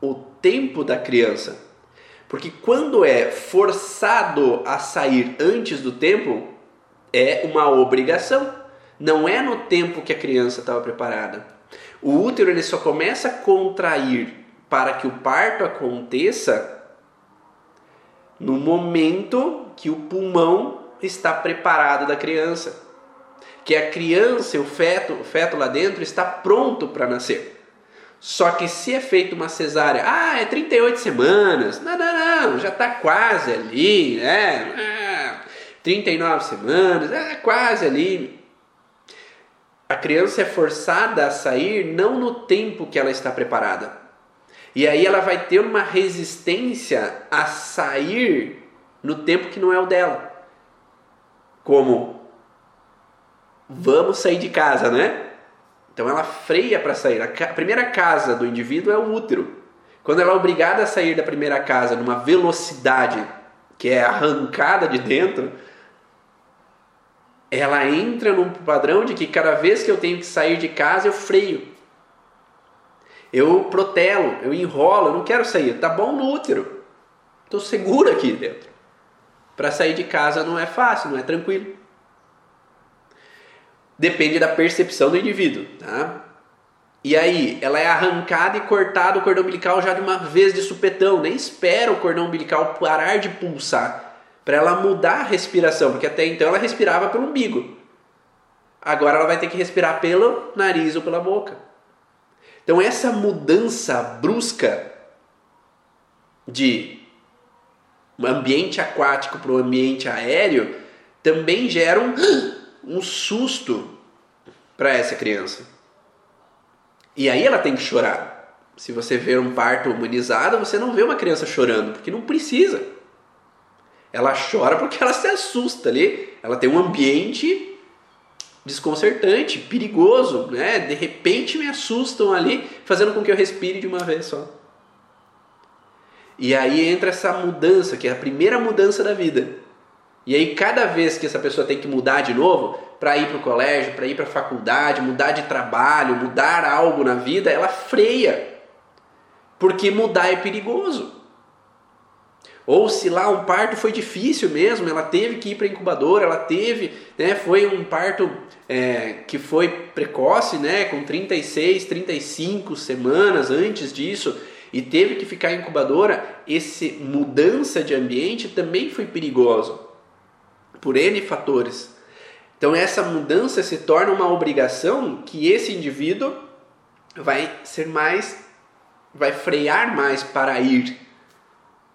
o tempo da criança porque quando é forçado a sair antes do tempo, é uma obrigação. Não é no tempo que a criança estava preparada. O útero ele só começa a contrair para que o parto aconteça no momento que o pulmão está preparado da criança. Que a criança, o feto, o feto lá dentro está pronto para nascer. Só que se é feita uma cesárea, ah, é 38 semanas. Não, não, não, já está quase ali, né? 39 semanas, é quase ali. A criança é forçada a sair não no tempo que ela está preparada. E aí ela vai ter uma resistência a sair no tempo que não é o dela. Como vamos sair de casa, né? Então ela freia para sair. A primeira casa do indivíduo é o útero. Quando ela é obrigada a sair da primeira casa numa velocidade que é arrancada de dentro, ela entra num padrão de que cada vez que eu tenho que sair de casa eu freio. Eu protelo, eu enrolo, eu não quero sair. Tá bom no útero. Estou seguro aqui dentro. Para sair de casa não é fácil, não é tranquilo depende da percepção do indivíduo, tá? E aí, ela é arrancada e cortada o cordão umbilical já de uma vez de supetão, nem espera o cordão umbilical parar de pulsar para ela mudar a respiração, porque até então ela respirava pelo umbigo. Agora ela vai ter que respirar pelo nariz ou pela boca. Então essa mudança brusca de ambiente aquático para o ambiente aéreo também gera um um susto para essa criança. E aí ela tem que chorar. Se você vê um parto humanizado, você não vê uma criança chorando, porque não precisa. Ela chora porque ela se assusta ali. Ela tem um ambiente desconcertante, perigoso, né? De repente me assustam ali, fazendo com que eu respire de uma vez só. E aí entra essa mudança, que é a primeira mudança da vida. E aí, cada vez que essa pessoa tem que mudar de novo, para ir para o colégio, para ir para a faculdade, mudar de trabalho, mudar algo na vida, ela freia. Porque mudar é perigoso. Ou se lá um parto foi difícil mesmo, ela teve que ir para incubadora, ela teve, né, foi um parto é, que foi precoce, né, com 36, 35 semanas antes disso, e teve que ficar incubadora, esse mudança de ambiente também foi perigoso por N fatores. Então essa mudança se torna uma obrigação que esse indivíduo vai ser mais, vai frear mais para ir,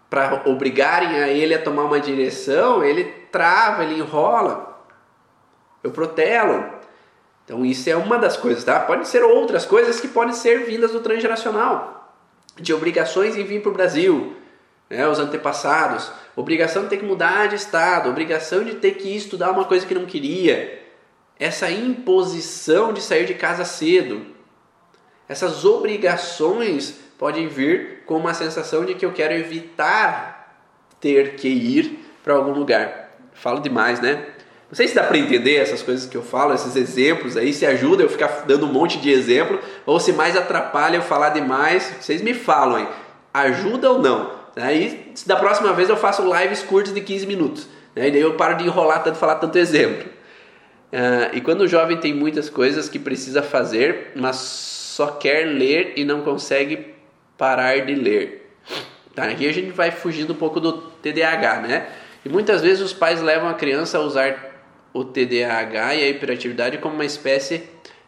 para obrigarem a ele a tomar uma direção, ele trava, ele enrola, eu protelo. Então isso é uma das coisas, tá? Pode ser outras coisas que podem ser vindas do transgeracional, de obrigações em vir para o Brasil, né, os antepassados, obrigação de ter que mudar de estado, obrigação de ter que estudar uma coisa que não queria, essa imposição de sair de casa cedo, essas obrigações podem vir com uma sensação de que eu quero evitar ter que ir para algum lugar. Falo demais, né? Não sei se dá para entender essas coisas que eu falo, esses exemplos aí, se ajuda eu ficar dando um monte de exemplo, ou se mais atrapalha eu falar demais, vocês me falam aí, ajuda ou não? Aí, da próxima vez eu faço lives curtas de 15 minutos. Né? E daí eu paro de enrolar tanto, falar tanto exemplo. Uh, e quando o jovem tem muitas coisas que precisa fazer, mas só quer ler e não consegue parar de ler. Tá? Aqui a gente vai fugindo um pouco do TDAH, né? E muitas vezes os pais levam a criança a usar o TDAH e a hiperatividade como uma espécie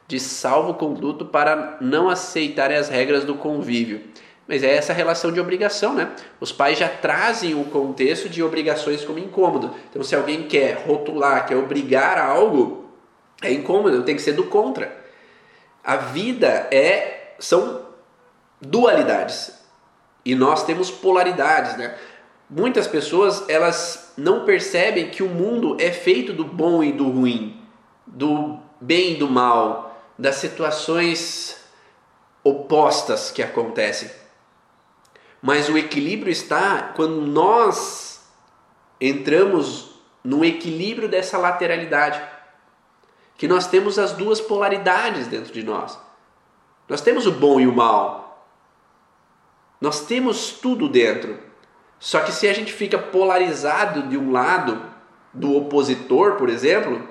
de salvo-conduto para não aceitar as regras do convívio. Mas é essa relação de obrigação, né? Os pais já trazem o contexto de obrigações como incômodo. Então, se alguém quer rotular, quer obrigar a algo, é incômodo, tem que ser do contra. A vida é são dualidades e nós temos polaridades, né? Muitas pessoas elas não percebem que o mundo é feito do bom e do ruim, do bem e do mal, das situações opostas que acontecem. Mas o equilíbrio está quando nós entramos no equilíbrio dessa lateralidade. Que nós temos as duas polaridades dentro de nós. Nós temos o bom e o mal. Nós temos tudo dentro. Só que se a gente fica polarizado de um lado, do opositor, por exemplo,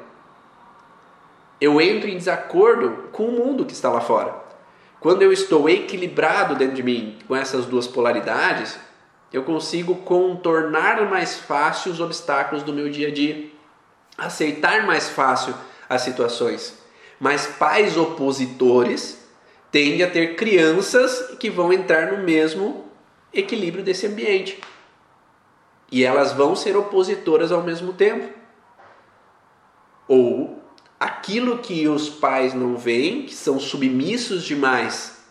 eu entro em desacordo com o mundo que está lá fora. Quando eu estou equilibrado dentro de mim com essas duas polaridades, eu consigo contornar mais fácil os obstáculos do meu dia a dia, aceitar mais fácil as situações. Mas pais opositores tende a ter crianças que vão entrar no mesmo equilíbrio desse ambiente. E elas vão ser opositoras ao mesmo tempo. Ou aquilo que os pais não veem, que são submissos demais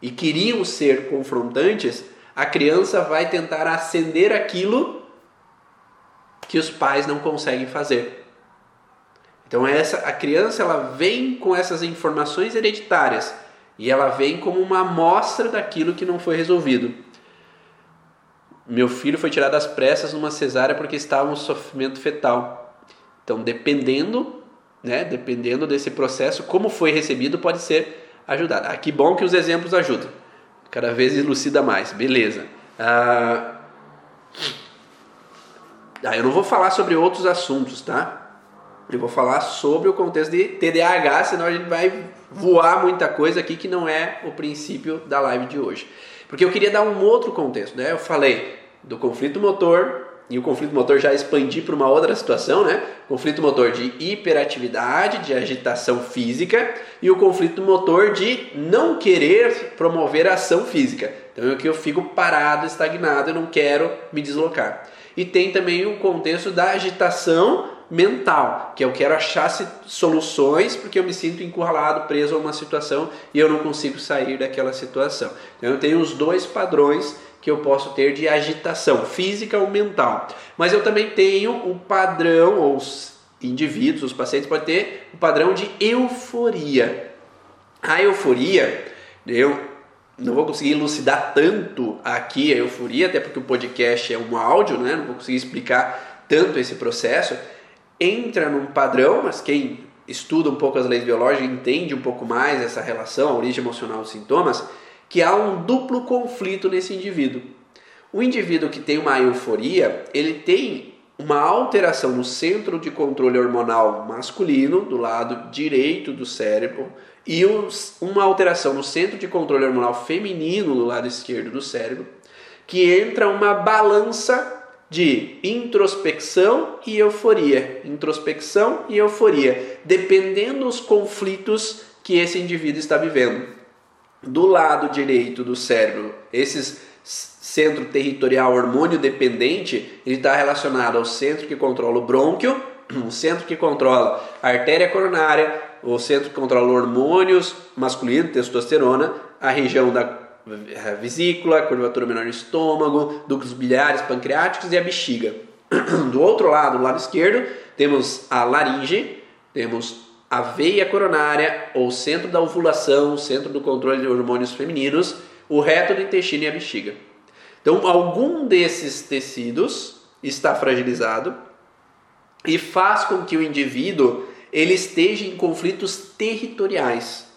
e queriam ser confrontantes, a criança vai tentar acender aquilo que os pais não conseguem fazer. Então essa a criança ela vem com essas informações hereditárias e ela vem como uma amostra daquilo que não foi resolvido. Meu filho foi tirado às pressas numa cesárea porque estava um sofrimento fetal. Então, dependendo, né, dependendo desse processo, como foi recebido, pode ser ajudado. Ah, que bom que os exemplos ajudam. Cada vez elucida mais. Beleza. Ah, ah, eu não vou falar sobre outros assuntos, tá? Eu vou falar sobre o contexto de TDAH, senão a gente vai voar muita coisa aqui que não é o princípio da live de hoje. Porque eu queria dar um outro contexto, né? Eu falei do conflito motor e o conflito motor já expandi para uma outra situação, né? Conflito motor de hiperatividade, de agitação física e o conflito motor de não querer promover a ação física. Então é que eu fico parado, estagnado, eu não quero me deslocar. E tem também o contexto da agitação mental, que eu quero achar soluções porque eu me sinto encurralado, preso a uma situação e eu não consigo sair daquela situação. Então eu tenho os dois padrões que eu posso ter de agitação, física ou mental. Mas eu também tenho o padrão, ou os indivíduos, os pacientes podem ter o padrão de euforia. A euforia, eu não vou conseguir elucidar tanto aqui a euforia, até porque o podcast é um áudio, né? não vou conseguir explicar tanto esse processo, entra num padrão, mas quem estuda um pouco as leis biológicas entende um pouco mais essa relação, a origem emocional dos sintomas, que há um duplo conflito nesse indivíduo. O indivíduo que tem uma euforia, ele tem uma alteração no centro de controle hormonal masculino, do lado direito do cérebro, e uma alteração no centro de controle hormonal feminino, do lado esquerdo do cérebro, que entra uma balança de introspecção e euforia, introspecção e euforia, dependendo dos conflitos que esse indivíduo está vivendo. Do lado direito do cérebro, esse centro territorial hormônio dependente, ele está relacionado ao centro que controla o brônquio, o centro que controla a artéria coronária, o centro que controla hormônios masculinos, testosterona, a região da vesícula, curvatura menor no estômago, ductos biliares, pancreáticos e a bexiga. Do outro lado, do lado esquerdo, temos a laringe, temos a veia coronária, ou centro da ovulação, centro do controle de hormônios femininos, o reto do intestino e a bexiga. Então, algum desses tecidos está fragilizado e faz com que o indivíduo ele esteja em conflitos territoriais.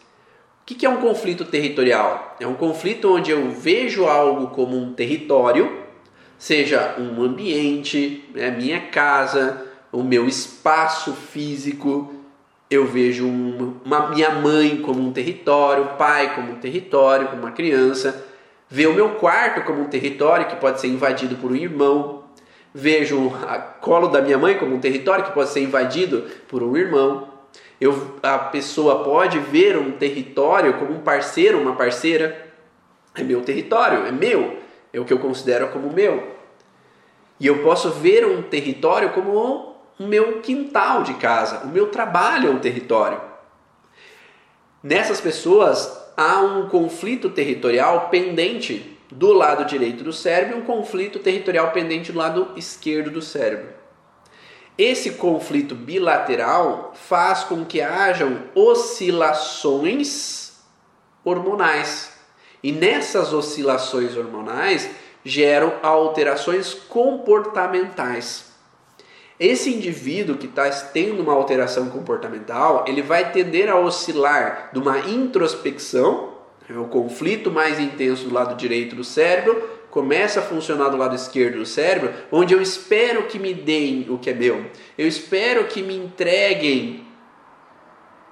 O que é um conflito territorial? É um conflito onde eu vejo algo como um território, seja um ambiente, né, minha casa, o meu espaço físico. Eu vejo uma, minha mãe como um território, o pai como um território, como uma criança. Ver o meu quarto como um território que pode ser invadido por um irmão. Vejo a colo da minha mãe como um território que pode ser invadido por um irmão. Eu, a pessoa pode ver um território como um parceiro, uma parceira. É meu território, é meu, é o que eu considero como meu. E eu posso ver um território como o meu quintal de casa, o meu trabalho é um território. Nessas pessoas há um conflito territorial pendente do lado direito do cérebro e um conflito territorial pendente do lado esquerdo do cérebro. Esse conflito bilateral faz com que hajam oscilações hormonais. E nessas oscilações hormonais geram alterações comportamentais. Esse indivíduo que está tendo uma alteração comportamental, ele vai tender a oscilar de uma introspecção, é o conflito mais intenso do lado direito do cérebro, começa a funcionar do lado esquerdo do cérebro, onde eu espero que me deem o que é meu. Eu espero que me entreguem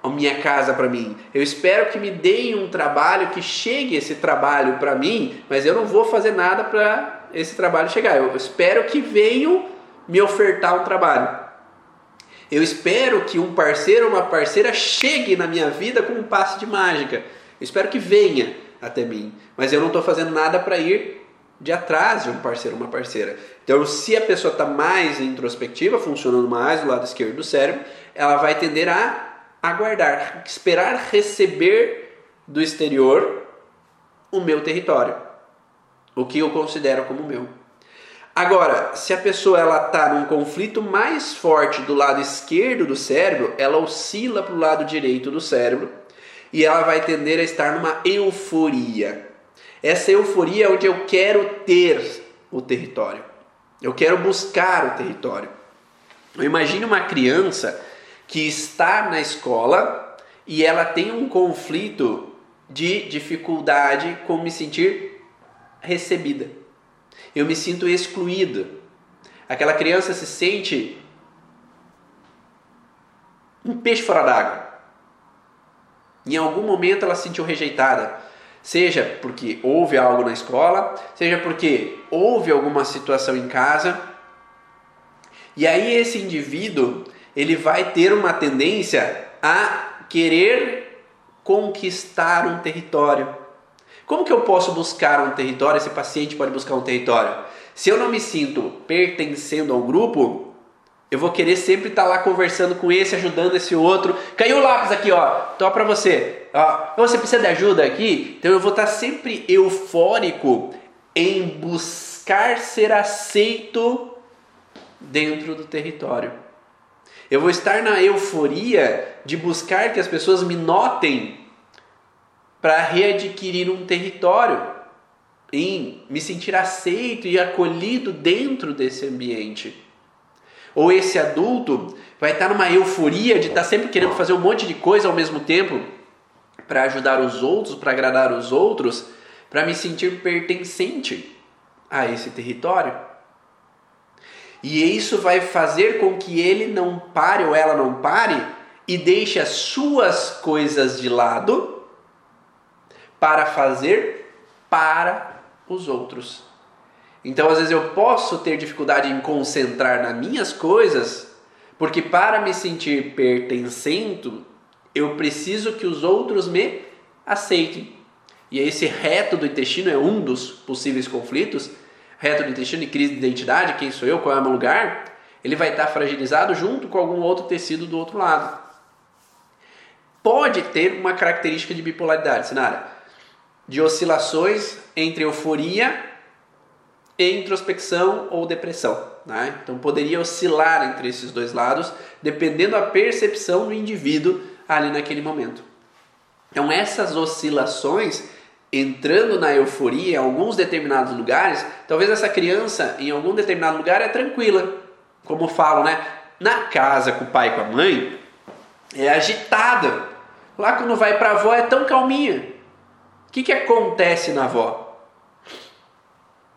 a minha casa para mim. Eu espero que me deem um trabalho, que chegue esse trabalho para mim, mas eu não vou fazer nada para esse trabalho chegar. Eu espero que venham me ofertar um trabalho. Eu espero que um parceiro ou uma parceira chegue na minha vida com um passe de mágica. Eu espero que venha até mim, mas eu não estou fazendo nada para ir de atrás de um parceiro ou uma parceira. Então, se a pessoa está mais introspectiva, funcionando mais do lado esquerdo do cérebro, ela vai tender a aguardar, esperar receber do exterior o meu território, o que eu considero como meu. Agora, se a pessoa ela está num conflito mais forte do lado esquerdo do cérebro, ela oscila para o lado direito do cérebro e ela vai tender a estar numa euforia. Essa euforia é onde eu quero ter o território. Eu quero buscar o território. Imagine uma criança que está na escola e ela tem um conflito de dificuldade com me sentir recebida. Eu me sinto excluída. Aquela criança se sente um peixe fora d'água. Em algum momento ela se sentiu rejeitada, seja porque houve algo na escola, seja porque houve alguma situação em casa. E aí esse indivíduo, ele vai ter uma tendência a querer conquistar um território. Como que eu posso buscar um território? Esse paciente pode buscar um território. Se eu não me sinto pertencendo ao grupo, eu vou querer sempre estar tá lá conversando com esse, ajudando esse outro. Caiu o lápis aqui, ó. Tô para você. Ó, você precisa de ajuda aqui? Então eu vou estar tá sempre eufórico em buscar ser aceito dentro do território. Eu vou estar na euforia de buscar que as pessoas me notem para readquirir um território, em me sentir aceito e acolhido dentro desse ambiente. Ou esse adulto vai estar numa euforia de estar sempre querendo fazer um monte de coisa ao mesmo tempo para ajudar os outros, para agradar os outros, para me sentir pertencente a esse território. E isso vai fazer com que ele não pare ou ela não pare e deixe as suas coisas de lado para fazer para os outros. Então, às vezes, eu posso ter dificuldade em concentrar nas minhas coisas, porque para me sentir pertencendo, eu preciso que os outros me aceitem. E esse reto do intestino é um dos possíveis conflitos. Reto do intestino e crise de identidade, quem sou eu, qual é o meu lugar? Ele vai estar fragilizado junto com algum outro tecido do outro lado. Pode ter uma característica de bipolaridade, Sinara, de oscilações entre euforia e introspecção ou depressão. Né? Então poderia oscilar entre esses dois lados, dependendo da percepção do indivíduo ali naquele momento. Então essas oscilações, entrando na euforia em alguns determinados lugares, talvez essa criança em algum determinado lugar é tranquila, como falo, né? Na casa com o pai e com a mãe é agitada. Lá quando vai para a avó é tão calminha. O que, que acontece na avó?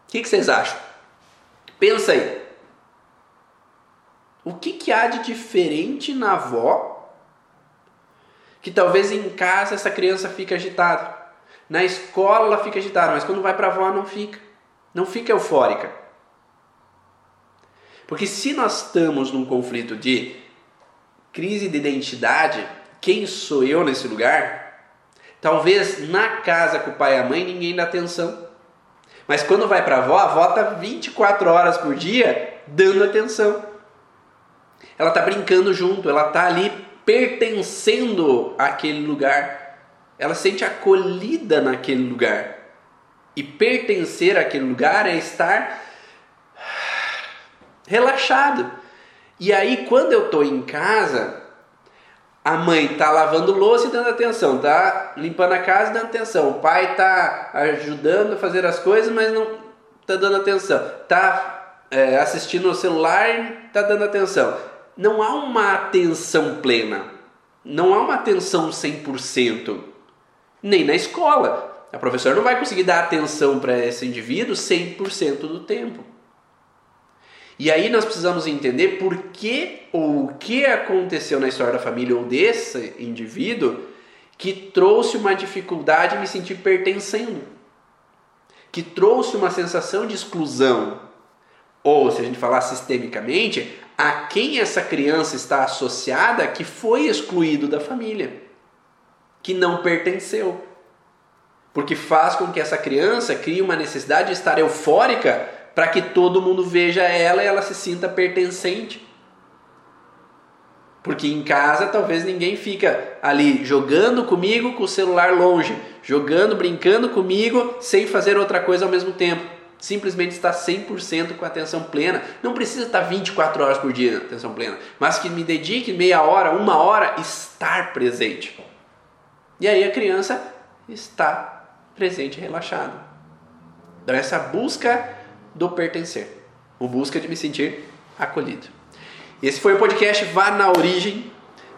O que, que, vocês acham? Pensa aí. O que, que há de diferente na avó que talvez em casa essa criança fique agitada? Na escola ela fica agitada, mas quando vai para a avó não fica. Não fica eufórica. Porque se nós estamos num conflito de crise de identidade, quem sou eu nesse lugar? Talvez na casa com o pai e a mãe ninguém dá atenção. Mas quando vai para a avó, a avó está 24 horas por dia dando atenção. Ela está brincando junto, ela está ali pertencendo àquele lugar. Ela se sente acolhida naquele lugar. E pertencer àquele lugar é estar relaxado. E aí, quando eu estou em casa, a mãe tá lavando louça e dando atenção, tá limpando a casa e dando atenção. O pai tá ajudando a fazer as coisas, mas não tá dando atenção. Tá é, assistindo o celular e tá dando atenção. Não há uma atenção plena. Não há uma atenção 100%. Nem na escola. A professora não vai conseguir dar atenção para esse indivíduo 100% do tempo. E aí nós precisamos entender por que ou o que aconteceu na história da família ou desse indivíduo que trouxe uma dificuldade em me sentir pertencendo, que trouxe uma sensação de exclusão, ou se a gente falar sistemicamente, a quem essa criança está associada que foi excluído da família, que não pertenceu. Porque faz com que essa criança crie uma necessidade de estar eufórica para que todo mundo veja ela e ela se sinta pertencente. Porque em casa talvez ninguém fica ali jogando comigo com o celular longe, jogando, brincando comigo sem fazer outra coisa ao mesmo tempo. Simplesmente está 100% com atenção plena. Não precisa estar 24 horas por dia atenção plena, mas que me dedique meia hora, uma hora estar presente. E aí a criança está presente relaxada. Então essa busca do pertencer, o busca de me sentir acolhido. Esse foi o podcast Vá na Origem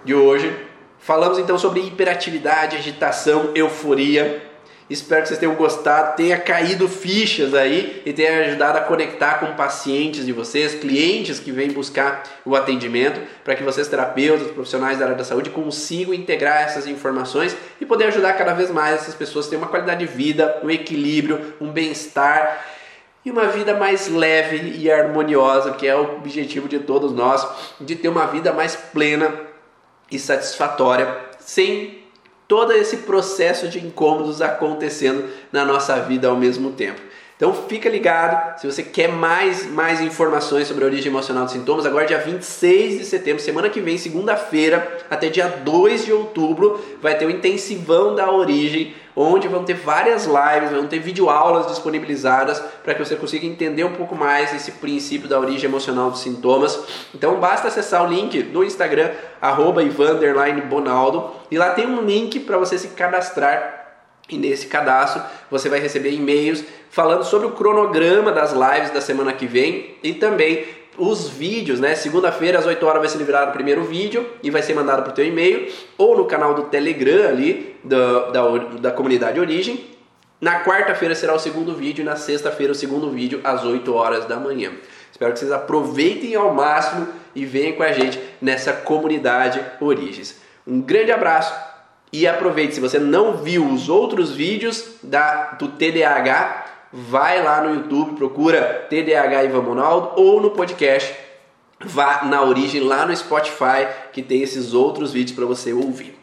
de hoje. Falamos então sobre hiperatividade, agitação, euforia. Espero que vocês tenham gostado, tenha caído fichas aí e tenha ajudado a conectar com pacientes de vocês, clientes que vêm buscar o atendimento, para que vocês, terapeutas, profissionais da área da saúde, consigam integrar essas informações e poder ajudar cada vez mais essas pessoas a terem uma qualidade de vida, um equilíbrio, um bem-estar e uma vida mais leve e harmoniosa, que é o objetivo de todos nós, de ter uma vida mais plena e satisfatória, sem todo esse processo de incômodos acontecendo na nossa vida ao mesmo tempo. Então fica ligado, se você quer mais, mais informações sobre a origem emocional dos sintomas, agora dia 26 de setembro, semana que vem, segunda-feira, até dia 2 de outubro, vai ter o intensivão da origem, onde vão ter várias lives, vão ter videoaulas disponibilizadas para que você consiga entender um pouco mais esse princípio da origem emocional dos sintomas. Então basta acessar o link do Instagram, arroba Bonaldo, e lá tem um link para você se cadastrar e nesse cadastro você vai receber e-mails falando sobre o cronograma das lives da semana que vem e também os vídeos, né? Segunda-feira às 8 horas vai ser liberado o primeiro vídeo e vai ser mandado para o teu e-mail ou no canal do Telegram ali da, da, da comunidade Origem. Na quarta-feira será o segundo vídeo e na sexta-feira o segundo vídeo às 8 horas da manhã. Espero que vocês aproveitem ao máximo e venham com a gente nessa comunidade Origens. Um grande abraço e aproveite, se você não viu os outros vídeos da, do TDAH, vai lá no YouTube, procura TDAH Ivan Monaldo ou no podcast Vá na Origem lá no Spotify que tem esses outros vídeos para você ouvir.